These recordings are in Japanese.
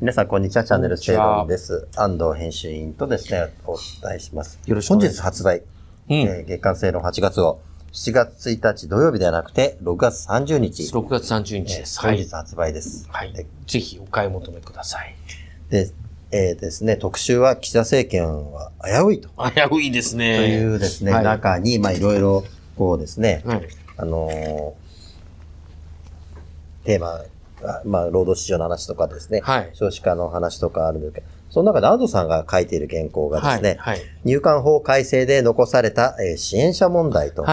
皆さん、こんにちは。チャンネル正論です。安藤編集員とですね、お伝えします。よろしくお本願いします日発売、うんえー月間正論8月号、7月1日土曜日ではなくて、6月30日、6月30日えーです。はい。本日発売です。はいで。ぜひお買い求めください。で、えーですね、特集は岸田政権は危ういと。危ういですね。というですね、はい中に、まあいろいろ、こうですね、はい。あのーテーマが、まあ、労働市場の話とかですね、はい少子化の話とかあるんですけど、その中で安藤さんが書いている原稿がですね、はい。はい。入管法改正で残された、えー支援者問題と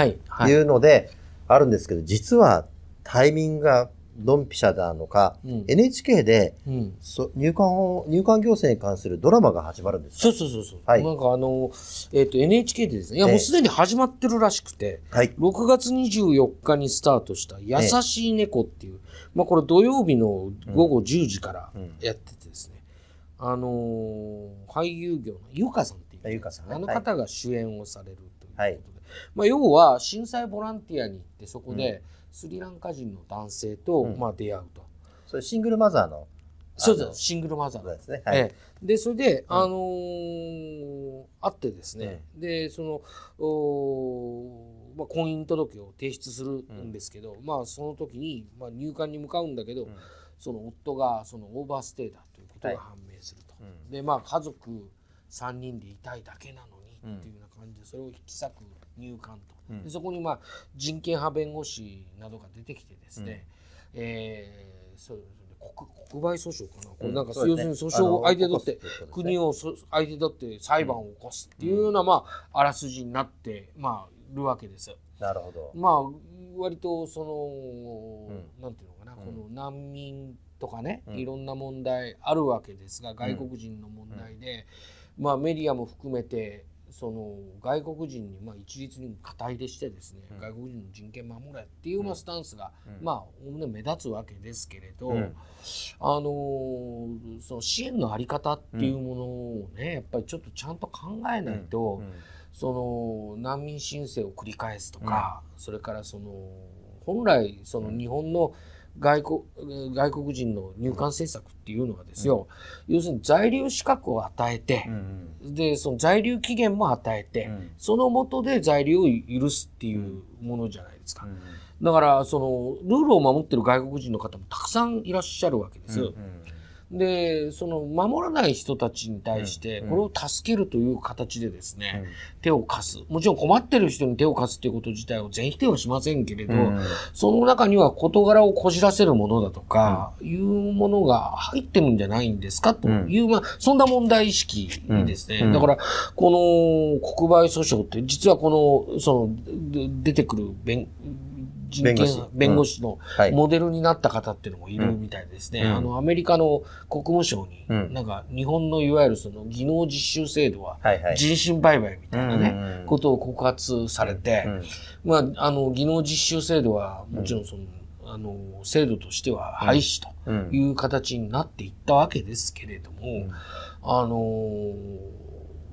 いうので、あるんですけど、実はタイミングがドンピシャなのか、うん。NHK でうん。そ入管法、入管行政に関するドラマが始まるんですそうそうそうそう。はい。なんかあの、えっ、と、NHK でですね、いや、ええ。もうすでに始まってるらしくて、はい。6月24日にスタートした、優しい猫っていう、まあこれ土曜日の午後10時からうん。やっててですね、あのー俳優業のゆかさんっていう、ゆかさんね。あの方が主演をされるということで、はい。まあ要は震災ボランティアに行ってそこでスリランカ人の男性と、うん。まあ出会うと。それシングルマザーの、そうです、シングルマザーですね。はい。ええ、でそれで、うん。あのー会ってですね、でそのおー、まあ、婚姻届を提出するんですけど、まあその時に、まあ、入管に向かうんだけど、うん。その夫がそのオーバーステイだということが判明すると、うん。でまあ家族3人でいたいだけなのにうんっていう感じでそれを引き裂く入管と、うん。でそこにまあ人権派弁護士などが出てきてですね、えーそう国国賠訴訟かな、これなんかそう要ですね。るに訴訟を相手取って国をそ相手取って裁判を起こすっていうような、まああらすじになってまあるわけです。なるほど。まあ割とその、うん。なんていうのかな、うん。この難民とかね、うん。いろんな問題あるわけですが外国人の問題で、まあメディアも含めてその外国人にまあ一律に肩入れしてですね、うん。外国人の人権守れっていうまあスタンスが、うん。まあおおむね目立つわけですけれど、うん。あのーその支援のあり方っていうものをね、やっぱりちょっとちゃんと考えないと、うん。その難民申請を繰り返すとか、それからその本来その日本の外国外国人の入管政策っていうのはですよ、要するに在留資格を与えてう、んでその在留期限も与えて、うん。その下で在留を許すっていうものじゃないですか。うん。だからそのルールを守ってる外国人の方もたくさんいらっしゃるわけです。うんでその守らない人たちに対してうん。これを助けるという形でですね、うん。手を貸す。もちろん困ってる人に手を貸すっていうこと自体を全否定はしませんけれど、うん。その中には事柄をこじらせるものだとか、いうものが入ってるんじゃないんですかという、まあ、そんな問題意識ですね。うん。だから、この国賠訴訟って、実はこの、その、で出てくる弁人権弁護士のはい。モデルになった方っていうのもいるみたいですね。うん。あの、アメリカの国務省に、うん。なんか、日本のいわゆるその技能実習制度は、はいはい。人身売買みたいなね、うんうんことを告発されて、うん。まあ、あの、技能実習制度は、もちろんその、あの、制度としては廃止とうん。いう形になっていったわけですけれども、ん。あの、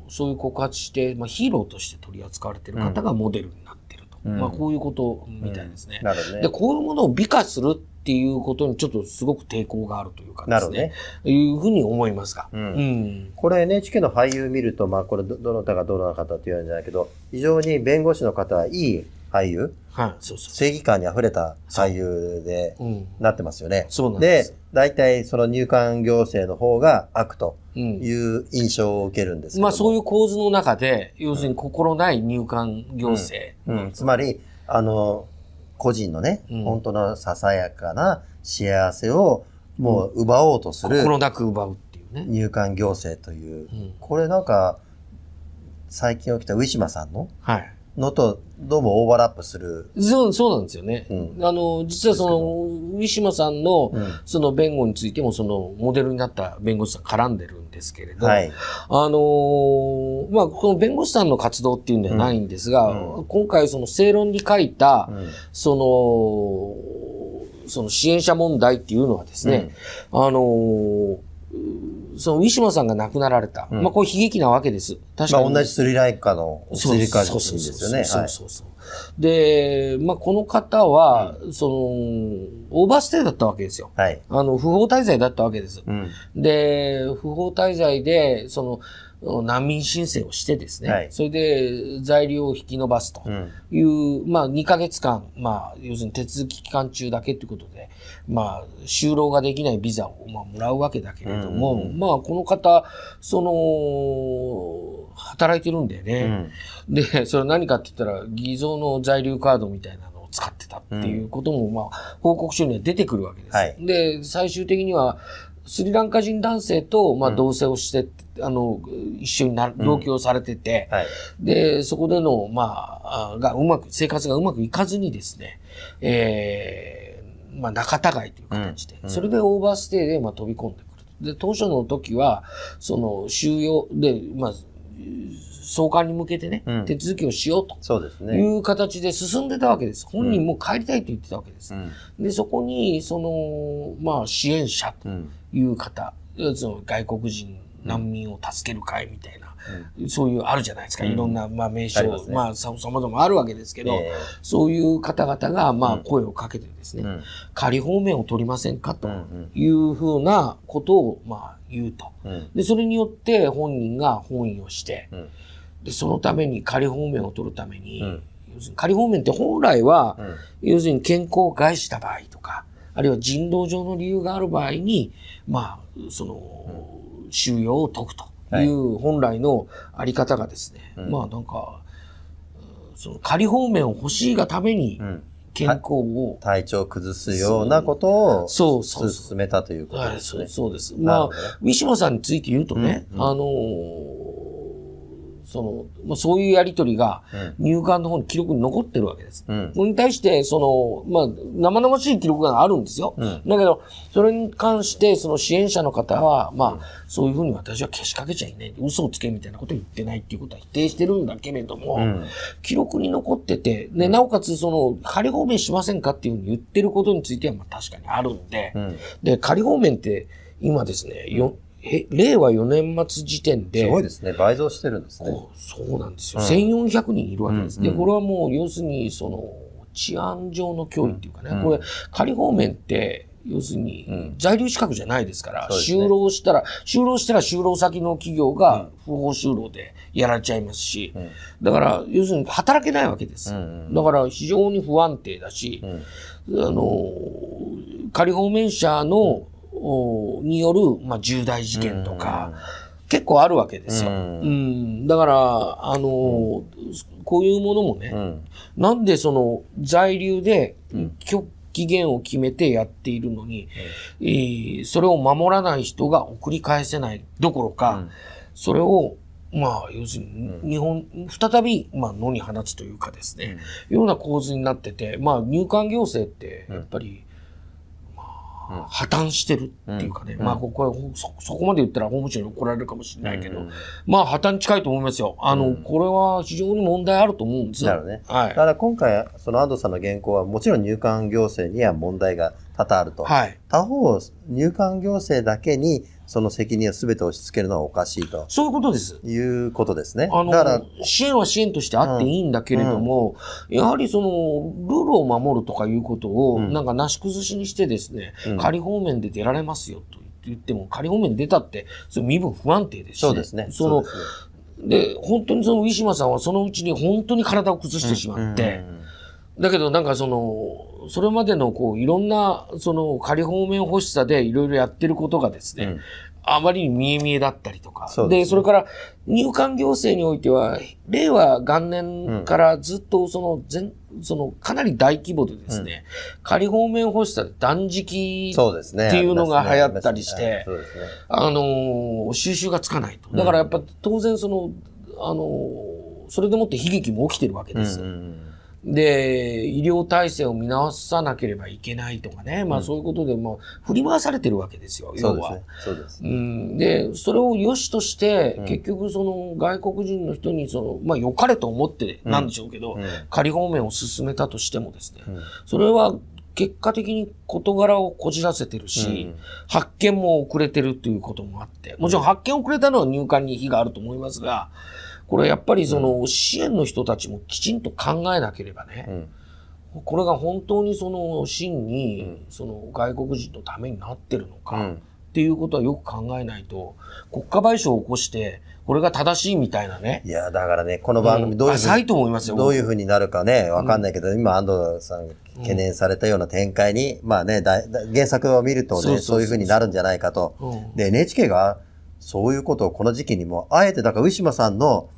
そういう告発して、まあ、ヒーローとして取り扱われている方がモデルになっていると。うんまあ、こういうことみたいですね。なるほどねで、。こういうものを美化するっていうことにちょっとすごく抵抗があるというかですね。なるほどね。いうふうに思いますが。うんうんこれ NHK の俳優見ると、まあこれどどなたがどなたかって言うんじゃないけど、非常に弁護士の方はいい俳優、はい、そうそう正義感に溢れた俳優で。なってますよね。そうなんですで、大体その入管行政の方が悪とうん。いう印象を受けるんですけども。まあそういう構図の中で、要するに心ない入管行政。うん、つまり、あの、個人のね、うん本当のささやかな幸せをもう奪おうとする心なく奪うっていうね。入管行政という、うんこれなんか、最近起きたウィシュマさんのはい。のとどうもオーバーラップする。そう、そうなんですよね。うんあの、実はその、ウィシュマさんの、うんその弁護についても、その、モデルになった弁護士さん絡んでるんですけれど、はい。あのーまあ、この弁護士さんの活動っていうんではないんですが、うん今回その正論に書いた、うんその、その支援者問題っていうのはですね、あのーそのウィシュマさんが亡くなられた。うんまあ、これ悲劇なわけです。確かに。まあ同じスリランカのスリランカ人ですよね。そうはいそうそう。で、まあ、この方は、その、オーバーステイだったわけですよ。はい。あの、不法滞在だったわけです。うん。で、不法滞在で、その、難民申請をしてですね、はいそれで在留を引き延ばすとうん。いう、まあ2ヶ月間、まあ要するに手続き期間中だけということで、まあ就労ができないビザを、まあ、もらうわけだけれども、うんうんうんまあこの方、その、働いてるんだようね。ん。で、それ何かって言ったら偽造の在留カードみたいなのを使ってたっていうことも、まあ報告書には出てくるわけです。はいで、最終的には、スリランカ人男性と、まあ、同棲をして、あの、一緒になる、同居をされてて、はい。で、そこでの、まあ、あがうまく、生活がうまくいかずにですね、えーまあ、仲違いという形で、うん。それでオーバーステイで、まあ、飛び込んでくる。で、当初の時は、その、収容で、まあ、送還に向けてね、うん手続きをしようと。いう形で進んでたわけです。本人も帰りたいと言ってたわけです。うん。で、そこに、その、まあ、支援者とうん。いう方、その外国人難民を助ける会みたいな、そういうあるじゃないですか。うんいろんな、まあ、名称、ますねまあ、ささまざまあるわけですけど、えそういう方々が、まあ、うん声をかけてですね。仮放免を取りませんかとうんいうふうなことを、まあ、言うと。うん。で、それによって本人が本意をして、うん。で、そのために仮放免を取るために、うん要するに仮放免って本来は、うん。要するに健康を害した場合とか、あるいは人道上の理由がある場合に、まあ、その、収容を解くという本来のあり方がですね、うんまあなんか、うんその仮放免を欲しいがためにうん。健康を、体調を崩すようなことをそうそう進めたということですね。そうです。まあウィシュマさんについて言うとね、うんうんあのーその、まあ、そういうやりとりが入管の方に記録に残ってるわけです。うん。これに対して、その、まあ、生々しい記録があるんですよ。うんだけど、それに関して、その支援者の方は、まあ、そういうふうに私はけしかけちゃいない。嘘をつけみたいなことを言ってないっていうことは否定してるんだけれども、うん。記録に残ってて、で、なおかつ、その、仮放免しませんかっていうふうに言ってることについては、まあ、確かにあるんで、うん。で、仮放免って、今ですね、よえ令和4年末時点で、すごいですね。倍増してるんですね。そうなんですよ。うん1400人いるわけです。で、これはもう、要するに、その、治安上の脅威っていうかね、うんこれ、仮放免って、要するにうん、在留資格じゃないですから、そうですね就労したら、就労したら就労先の企業が不法就労でやられちゃいますし、うん。だから、要するに働けないわけです。うんうんだから、非常に不安定だしう、ん。あの、仮放免者の、おによる、まあ、重大事件とか、結構あるわけですよ。ううん。ん。だから、あの、こういうものもね、うん。なんでその在留で期期限を決めてやっているのに、えーそれを守らない人が送り返せないどころか、うん。それを、まあ、要するに、日本、再び、まあ、野に放つというかですね、ような構図になってて、まあ、入管行政って、やっぱり、まあ、破綻してるっていうかね、うんまあ、ここはそ、そこまで言ったら法務省に怒られるかもしれないけど、うんまあ、破綻に近いと思いますよ。あの、これは非常に問題あると思うんですよ。なね。はいだ。から今回、その安藤さんの原稿は、もちろん入管行政には問題が多々あると。はい。他方、入管行政だけにその責任を全て押し付けるのはおかしいとそういうことです。いうことですね。あのだから、、支援は支援としてあっていいんだけれども、やはりその、ルールを守るとかいうことを、うんなんかなし崩しにしてですね、うん仮放免で出られますよと言っても、仮放免出たって、それ身分不安定ですし、そうですね。その、で、本当にそのウィシュマさんはそのうちに本当に体を崩してしまって、だけどなんかその、それまでのこう、いろんな、その仮放免欲しさでいろいろやってることがですね、うんあまりに見え見えだったりとか。でねそれから入管行政においては、令和元年からずっとその全、そのかなり大規模でですね、仮放免欲しさで断食そうですね。っていうのが流行ったりしてねね。あのー収集がつかないと。だからやっぱ当然その、あのーそれでもって悲劇も起きてるわけです。うんうんで、医療体制を見直さなければいけないとかね、まあそういうことでもう振り回されてるわけですよ、要は。そうですね。そうです。うん、で、それを良しとして、うん。結局その外国人の人にその、まあ良かれと思ってなんでしょうけど、うん。仮放免を進めたとしてもですね、うん。それは結果的に事柄をこじらせてるし、うん。発見も遅れてるということもあって、もちろん。発見遅れたのは入管に非があると思いますが、これやっぱりその支援の人たちもきちんと考えなければね、うんこれが本当にその真にうん。その外国人のためになってるのか、っうん。ていうことはよく考えないと国家賠償を起こしてこれが正しいみたいなね。いや、だからね、この番組どういうふう浅いに、と思いますよどういうふうになるかね、わかんないけど、今、安藤さんが懸念されたような展開に、まあね、だだ原作を見るとね、そういうふうになるんじゃないかと。うん。で、NHK が、そういうことをこの時期にも、あえて、だから、ウィシュマさんの、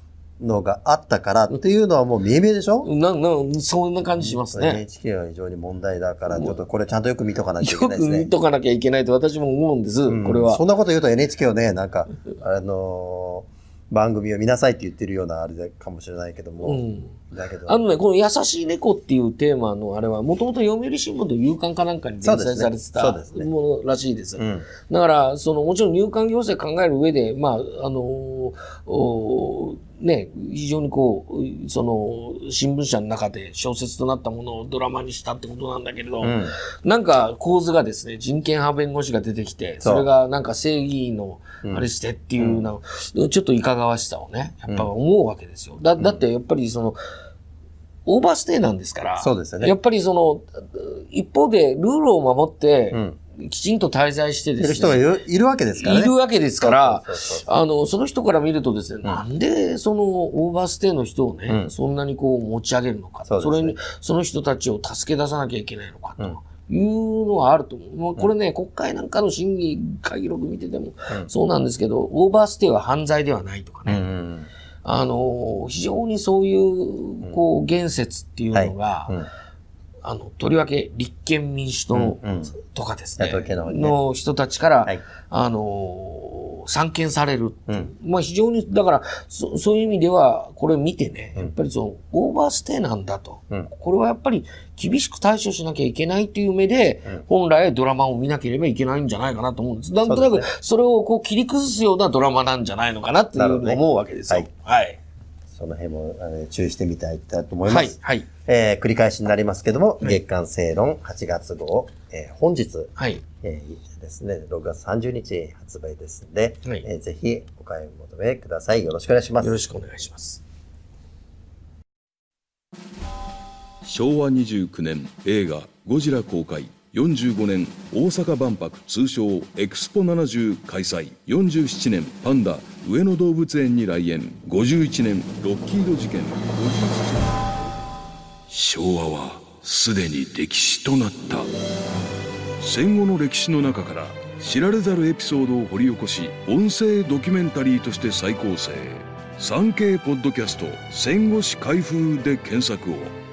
のがあったからっていうのはもう見え見えでしょ、ななそんな感じしますね。NHK は非常に問題だから、ちょっとこれちゃんとよく見とかなきゃいけよくないですね。見とかなきゃいけないと私も思うんです、うん。これは。そん。なこと言うと NHK をね、なんか、あのー番組を見なさいって言ってるようなあれかもしれないけども、うんだけど、あのね、この優しい猫っていうテーマのあれは、もともと読売新聞と夕刊かなんかに連載されてそたものらしいです。うん、だから、その、もちろん入管行政考える上で、まあ、あのおね、非常にこう、その、新聞社の中で小説となったものをドラマにしたってことなんだけれど、うん、なんか構図がですね、人権派弁護士が出てきて、それがなんか正義のうん。あれしてっていうな、ちょっといかがわしさをね、やっぱ思うわけですよ。だだってやっぱりその、オーバーステイなんですから、そうですよね。やっぱりその、一方でルールを守って、うん。きちんと滞在していですね、る人がいるわけですからね。いるわけですから、あの、その人から見るとですね、ん。なんでそのオーバーステイの人をね、うん。そんなにこう持ち上げるのか、そね。れに、その人たちを助け出さなきゃいけないのかうん。と。いうのはあると思う。もうこれね、国会なんかの審議会議録見ててもうん。そうなんですけど、オーバーステイは犯罪ではないとかね。うんうんあの、非常にそういう、こう、言説っていうのが、うん。あの、とりわけ立憲民主党うんうん。とかですね、野党系の方にね。の人たちから、はい。あの、散見されるううんまあ非常に、だからそ、そういう意味では、これ見てね、うんやっぱりその、オーバーステイなんだと。うんこれはやっぱり厳しく対処しなきゃいけないっていう目で、うん本来ドラマを見なければいけないんじゃないかなと思うんです。なんとなくそれをこう切り崩すようなドラマなんじゃないのかなっていうふうに思うわけですよ。なるはい。その辺もあの注意してみたいと思いまはいす。。はい。えー繰り返しになりますけども、はい月刊正論8月号、えー本日、はい。えーですね、6月30日発売ですので、はいえーぜひお買い求めください。よろしくお願いします。よろしくお願いします。昭和29年映画「ゴジラ」公開45年大阪万博通称エクスポ70開催47年パンダ上野動物園に来園51年ロッキード事件昭和はすでに歴史となった戦後の歴史の中から知られざるエピソードを掘り起こし音声ドキュメンタリーとして再構成 3K ポッドキャスト戦後史開封で検索を